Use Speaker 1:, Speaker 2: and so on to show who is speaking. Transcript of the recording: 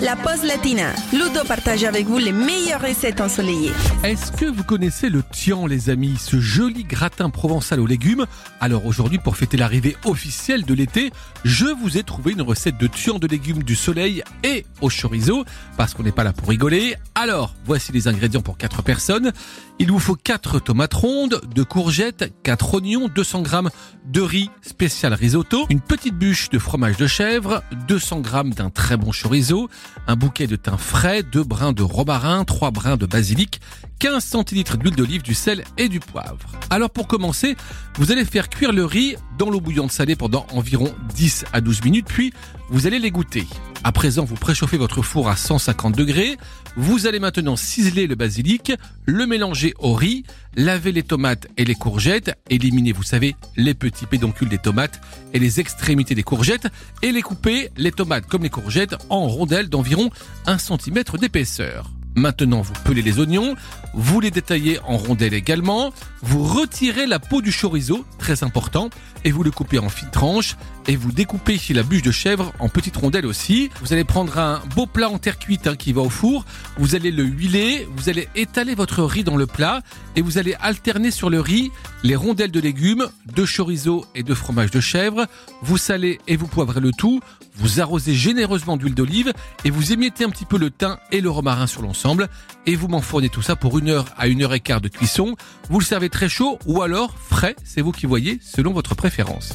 Speaker 1: la pause latina. Ludo partage avec vous les meilleures recettes ensoleillées.
Speaker 2: Est-ce que vous connaissez le tian, les amis, ce joli gratin provençal aux légumes? Alors aujourd'hui, pour fêter l'arrivée officielle de l'été, je vous ai trouvé une recette de tian de légumes du soleil et au chorizo, parce qu'on n'est pas là pour rigoler. Alors, voici les ingrédients pour 4 personnes. Il vous faut 4 tomates rondes, 2 courgettes, 4 oignons, 200 g de riz spécial risotto, une petite bûche de fromage de chèvre, 200 g d'un très bon chorizo, un bouquet de thym frais, 2 brins de romarin, 3 brins de basilic, 15 centilitres d'huile d'olive, du sel et du poivre. Alors pour commencer, vous allez faire cuire le riz dans l'eau bouillante salée pendant environ 10 à 12 minutes, puis vous allez les goûter. À présent, vous préchauffez votre four à 150 degrés. Vous allez maintenant ciseler le basilic, le mélanger au riz, laver les tomates et les courgettes, éliminer, vous savez, les petits pédoncules des tomates et les extrémités des courgettes, et les couper, les tomates comme les courgettes, en rondelles d'environ 1 cm d'épaisseur. Maintenant, vous pelez les oignons, vous les détaillez en rondelles également, vous retirez la peau du chorizo, très important, et vous le coupez en fines tranches, et vous découpez la bûche de chèvre en petites rondelles aussi. Vous allez prendre un beau plat en terre cuite hein, qui va au four, vous allez le huiler, vous allez étaler votre riz dans le plat, et vous allez alterner sur le riz les rondelles de légumes, de chorizo et de fromage de chèvre, vous salez et vous poivrez le tout, vous arrosez généreusement d'huile d'olive, et vous émiettez un petit peu le thym et le romarin sur l'ensemble, et vous m'enfournez tout ça pour une heure à une heure et quart de cuisson. Vous le servez très chaud ou alors frais, c'est vous qui voyez, selon votre préférence.